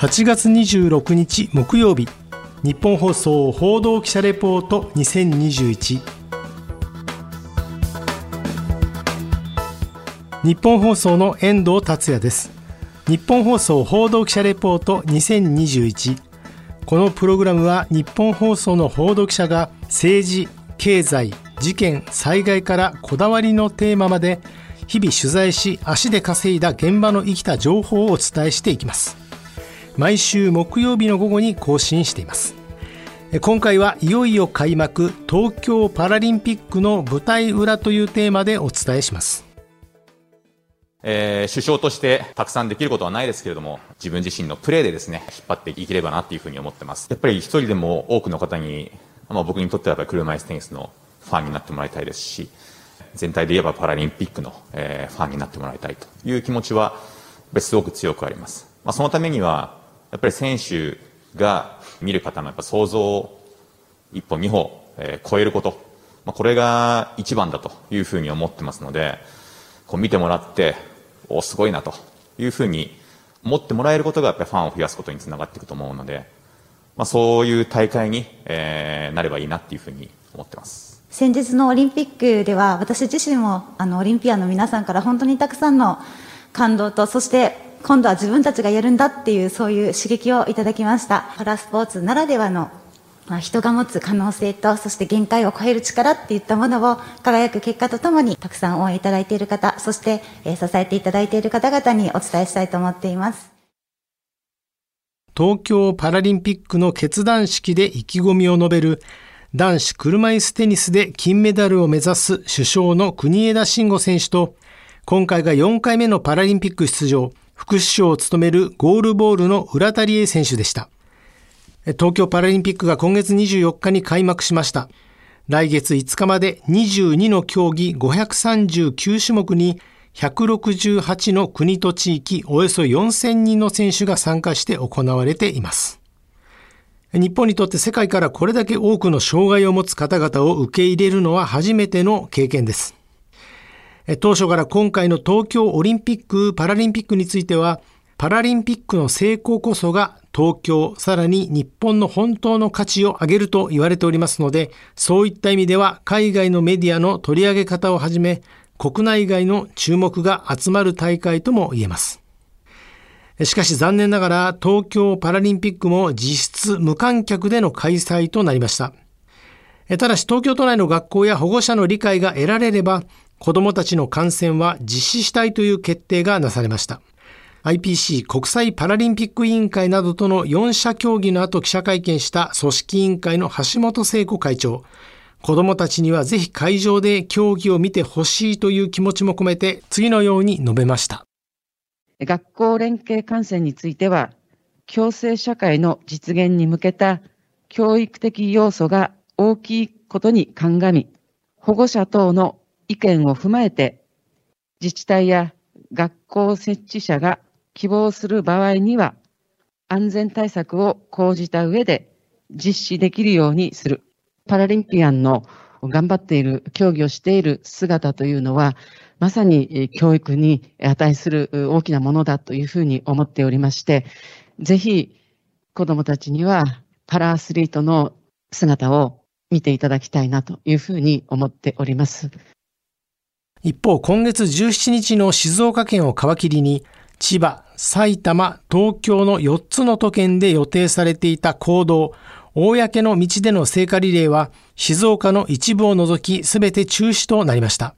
8月26日木曜日。日本放送報道記者レポート2021日本放送の遠藤達也です。日本放送報道記者レポート2021このプログラムは日本放送の報道記者が政治経済事件災害からこだわりのテーマまで日々取材し足で稼いだ現場の生きた情報をお伝えしていきます。毎週木曜日の午後に更新しています今回はいよいよ開幕東京パラリンピックの舞台裏というテーマでお伝えしますえー、首相としてたくさんできることはないですけれども、自分自身のプレーでですね、引っ張っていければなっていうふうに思ってます。やっぱり一人でも多くの方に、まあ僕にとってはやっぱり車椅子テニスのファンになってもらいたいですし、全体で言えばパラリンピックの、えー、ファンになってもらいたいという気持ちは、すごく強くあります。まあそのためには、やっぱり選手が見る方のやっぱ想像を一歩二歩、えー、超えること、まあ、これが一番だというふうに思ってますので、こう見てもらって、おすごいなというふうに思ってもらえることがやっぱファンを増やすことにつながっていくと思うので、まあ、そういう大会に、えー、なればいいなっていうふうに思ってます。先日のオリンピックでは私自身もあのオリンピアンの皆さんから本当にたくさんの感動とそして今度は自分たちがやるんだっていうそういう刺激をいただきました。パラスポーツならではの、まあ、人が持つ可能性とそして限界を超える力っていったものを輝く結果とともにたくさん応援いただいている方そして、えー、支えていただいている方々にお伝えしたいと思っています。東京パラリンピックの決断式で意気込みを述べる男子車椅子テニスで金メダルを目指す首相の国枝慎吾選手と今回が4回目のパラリンピック出場。副首相を務めるゴールボールの浦田理恵選手でした。東京パラリンピックが今月24日に開幕しました。来月5日まで22の競技539種目に168の国と地域およそ4000人の選手が参加して行われています。日本にとって世界からこれだけ多くの障害を持つ方々を受け入れるのは初めての経験です。当初から今回の東京オリンピック・パラリンピックについては、パラリンピックの成功こそが東京、さらに日本の本当の価値を上げると言われておりますので、そういった意味では海外のメディアの取り上げ方をはじめ、国内外の注目が集まる大会とも言えます。しかし残念ながら東京パラリンピックも実質無観客での開催となりました。ただし東京都内の学校や保護者の理解が得られれば子供たちの観戦は実施したいという決定がなされました。IPC 国際パラリンピック委員会などとの4者協議の後記者会見した組織委員会の橋本聖子会長。子供たちにはぜひ会場で競技を見てほしいという気持ちも込めて次のように述べました。学校連携観戦については、共生社会の実現に向けた教育的要素が大きいことに鑑み、保護者等の意見を踏まえて、自治体や学校設置者が希望する場合には、安全対策を講じた上で実施できるようにする。パラリンピアンの頑張っている、競技をしている姿というのは、まさに教育に値する大きなものだというふうに思っておりまして、ぜひ子供たちにはパラアスリートの姿を見ていただきたいなというふうに思っております。一方、今月17日の静岡県を皮切りに、千葉、埼玉、東京の4つの都県で予定されていた行動、公の道での聖火リレーは、静岡の一部を除き全て中止となりました。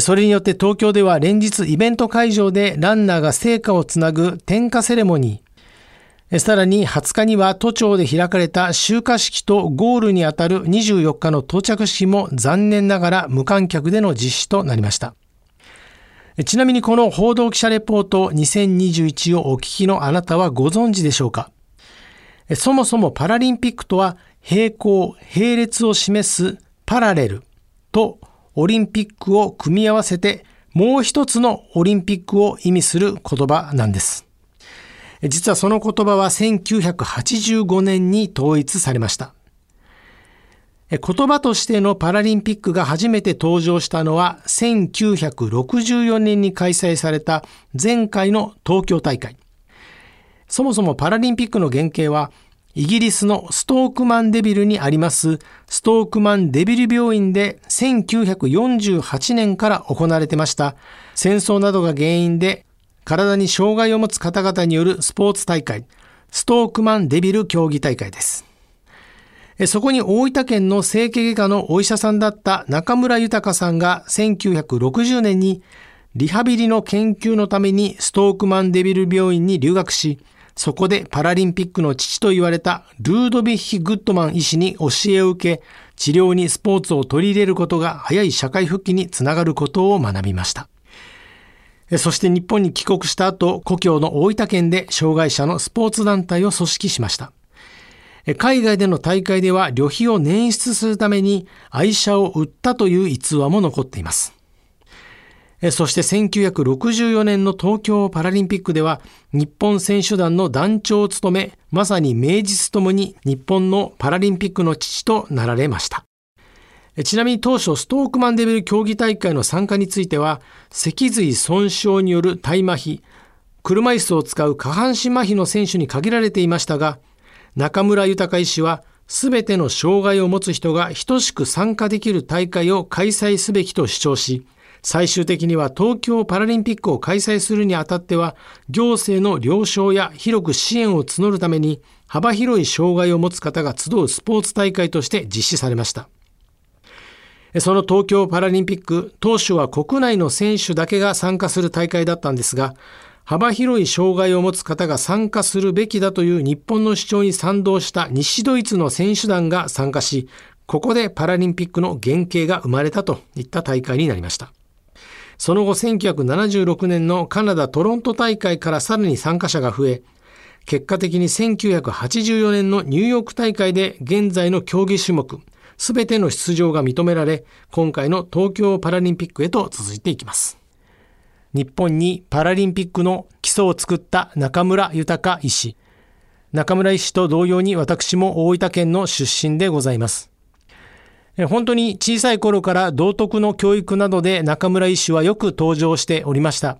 それによって東京では連日イベント会場でランナーが聖火をつなぐ点火セレモニー、さらに20日には都庁で開かれた集火式とゴールにあたる24日の到着式も残念ながら無観客での実施となりました。ちなみにこの報道記者レポート2021をお聞きのあなたはご存知でしょうか？そもそもパラリンピックとは並行、並列を示すパラレルとオリンピックを組み合わせてもう一つのオリンピックを意味する言葉なんです。実はその言葉は1985年に統一されました。言葉としてのパラリンピックが初めて登場したのは1964年に開催された前回の東京大会。そもそもパラリンピックの原型は、イギリスのストークマンデビルにありますストークマンデビル病院で1948年から行われてました戦争などが原因で体に障害を持つ方々によるスポーツ大会、ストークマンデビル競技大会です。そこに大分県の整形外科のお医者さんだった中村豊さんが1960年にリハビリの研究のためにストークマンデビル病院に留学し、そこでパラリンピックの父と言われたルードビッヒ・グッドマン医師に教えを受け、治療にスポーツを取り入れることが早い社会復帰につながることを学びました。そして日本に帰国した後、故郷の大分県で障害者のスポーツ団体を組織しました。海外での大会では旅費を捻出するために愛車を売ったという逸話も残っています。そして1964年の東京パラリンピックでは日本選手団の団長を務め、まさに名実ともに日本のパラリンピックの父となられました。ちなみに当初ストークマンデビル競技大会の参加については脊髄損傷による体麻痺、車椅子を使う下半身麻痺の選手に限られていましたが、中村豊医師はすべての障害を持つ人が等しく参加できる大会を開催すべきと主張し、最終的には東京パラリンピックを開催するにあたっては、行政の了承や広く支援を募るために、幅広い障害を持つ方が集うスポーツ大会として実施されました。その東京パラリンピック、当初は国内の選手だけが参加する大会だったんですが、幅広い障害を持つ方が参加するべきだという日本の主張に賛同した西ドイツの選手団が参加し、ここでパラリンピックの原型が生まれたといった大会になりました。その後1976年のカナダ・トロント大会からさらに参加者が増え、結果的に1984年のニューヨーク大会で現在の競技種目、すべての出場が認められ、今回の東京パラリンピックへと続いていきます。日本にパラリンピックの基礎を作った中村豊医師。中村医師と同様に私も大分県の出身でございます。本当に小さい頃から道徳の教育などで中村医師はよく登場しておりました。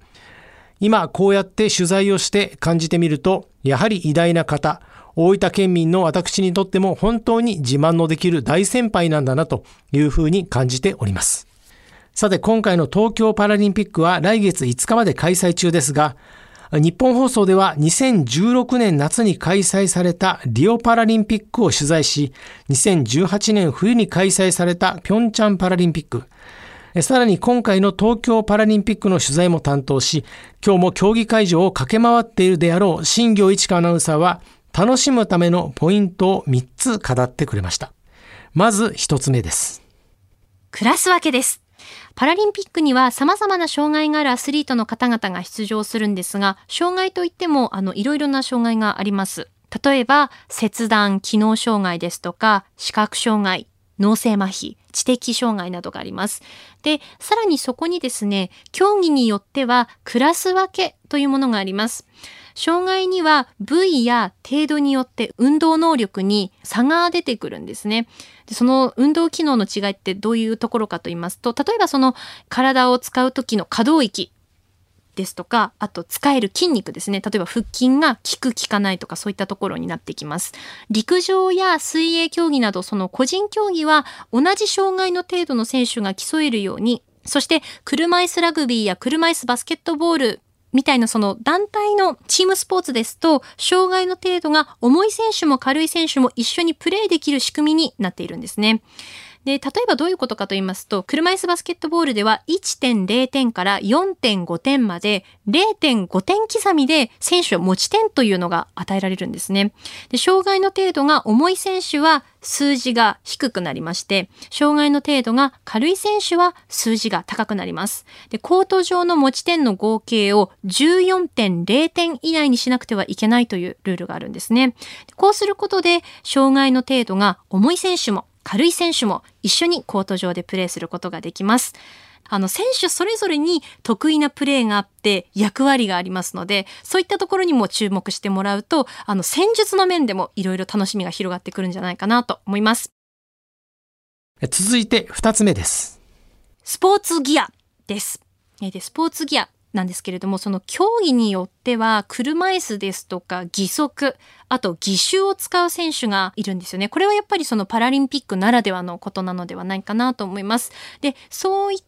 今こうやって取材をして感じてみると、やはり偉大な方、大分県民の私にとっても本当に自慢のできる大先輩なんだなというふうに感じております。さて今回の東京パラリンピックは来月5日まで開催中ですが、日本放送では2016年夏に開催されたリオパラリンピックを取材し、2018年冬に開催されたピョンチャンパラリンピック、さらに今回の東京パラリンピックの取材も担当し、今日も競技会場を駆け回っているであろう新行一華アナウンサーは、楽しむためのポイントを3つ語ってくれました。まず1つ目です。暮らすわけです。パラリンピックには様々な障害があるアスリートの方々が出場するんですが、障害といっても、あの、いろいろな障害があります。例えば、切断、機能障害ですとか、視覚障害、脳性麻痺、知的障害などがあります。で、さらにそこにですね、競技によってはクラス分けというものがあります。障害には部位や程度によって運動能力に差が出てくるんですね。でその運動機能の違いってどういうところかと言いますと、例えばその体を使う時の可動域ですとか、あと使える筋肉ですね。例えば腹筋が効く効かないとかそういったところになってきます。陸上や水泳競技などその個人競技は同じ障害の程度の選手が競えるようにそして車椅子ラグビーや車椅子バスケットボールみたいなその団体のチームスポーツですと、障害の程度が重い選手も軽い選手も一緒にプレーできる仕組みになっているんですね。で、例えばどういうことかと言いますと、車椅子バスケットボールでは1.0点から4.5点まで0.5点刻みで選手は持ち点というのが与えられるんですね。で、障害の程度が重い選手は数字が低くなりまして、障害の程度が軽い選手は数字が高くなります。で、コート上の持ち点の合計を14.0点以内にしなくてはいけないというルールがあるんですね。こうすることで、障害の程度が重い選手も軽い選手も一緒にコート上でプレーすることができます。あの、選手それぞれに得意なプレーがあって役割がありますので、そういったところにも注目してもらうと、あの、戦術の面でもいろいろ楽しみが広がってくるんじゃないかなと思います。続いて二つ目です。スポーツギアです。で、スポーツギア。なんですけれども、その競技によっては、車椅子ですとか義足、あと義手を使う選手がいるんですよね。これはやっぱりそのパラリンピックならではのことなのではないかなと思います。で、そういった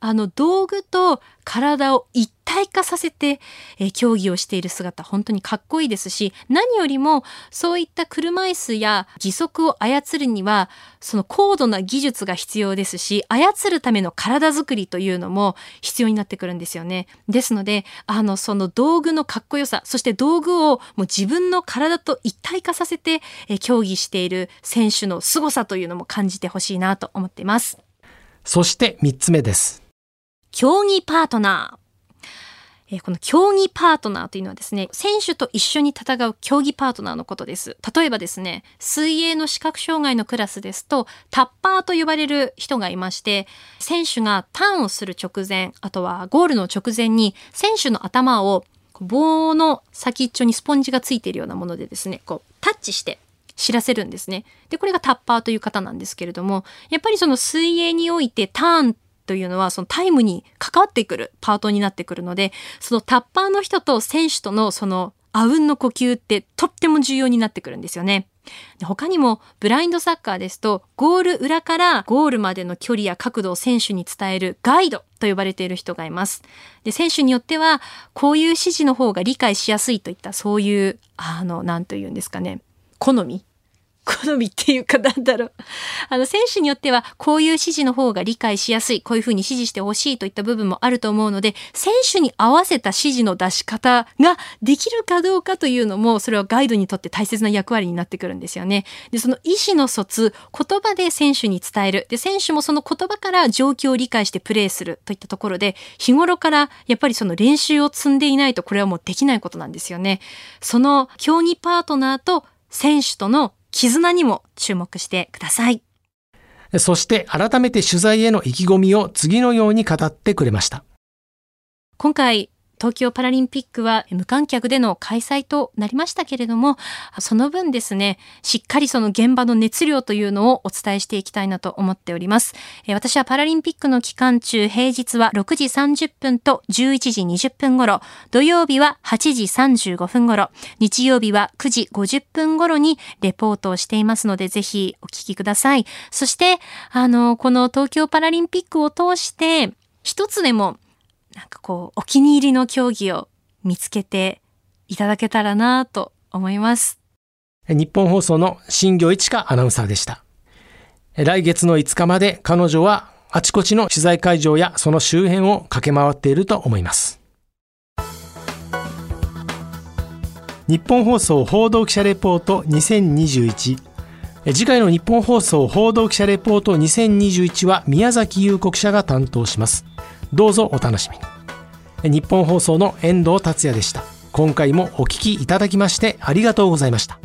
あの道具と体を一体化させて、えー、競技をしている姿本当にかっこいいですし何よりもそういった車椅子や義足を操るにはその高度な技術が必要ですし操るための体づくりというのも必要になってくるんですよね。ですのであのその道具のかっこよさそして道具をもう自分の体と一体化させて、えー、競技している選手の凄さというのも感じてほしいなと思っています。そして3つ目です。競技パートナー。えこの競技パートナーというのはですね、選手と一緒に戦う競技パートナーのことです。例えばですね、水泳の視覚障害のクラスですと、タッパーと呼ばれる人がいまして、選手がターンをする直前、あとはゴールの直前に、選手の頭を棒の先っちょにスポンジがついているようなものでですね、こうタッチして知らせるんですね。で、これがタッパーという方なんですけれども、やっぱりその水泳においてターンというのはそのタイムに関わってくるパートになってくるので、そのタッパーの人と選手とのそのあうんの呼吸ってとっても重要になってくるんですよね。他にもブラインドサッカーですとゴール裏からゴールまでの距離や角度を選手に伝えるガイドと呼ばれている人がいます。で選手によってはこういう指示の方が理解しやすいといったそういうあの何と言うんですかね好み好みっていうかなんだろう。あの、選手によってはこういう指示の方が理解しやすい、こういうふうに指示してほしいといった部分もあると思うので、選手に合わせた指示の出し方ができるかどうかというのも、それはガイドにとって大切な役割になってくるんですよね。で、その意思の疎通、言葉で選手に伝える。で、選手もその言葉から状況を理解してプレーするといったところで、日頃からやっぱりその練習を積んでいないとこれはもうできないことなんですよね。その競技パートナーと選手との絆にも注目してください。そして改めて取材への意気込みを次のように語ってくれました。今回東京パラリンピックは無観客での開催となりましたけれども、その分ですね、しっかりその現場の熱量というのをお伝えしていきたいなと思っております。私はパラリンピックの期間中、平日は6時30分と11時20分頃、土曜日は8時35分頃、日曜日は9時50分頃にレポートをしていますので、ぜひお聞きください。そして、あの、この東京パラリンピックを通して、一つでもなんかこう、お気に入りの競技を見つけていただけたらなと思います。日本放送の新業一華アナウンサーでした。来月の5日まで彼女はあちこちの取材会場やその周辺を駆け回っていると思います。日本放送報道記者レポート2021次回の日本放送報道記者レポート2021は宮崎優子記者が担当します。どうぞお楽しみに。日本放送の遠藤達也でした。今回もお聞きいただきましてありがとうございました。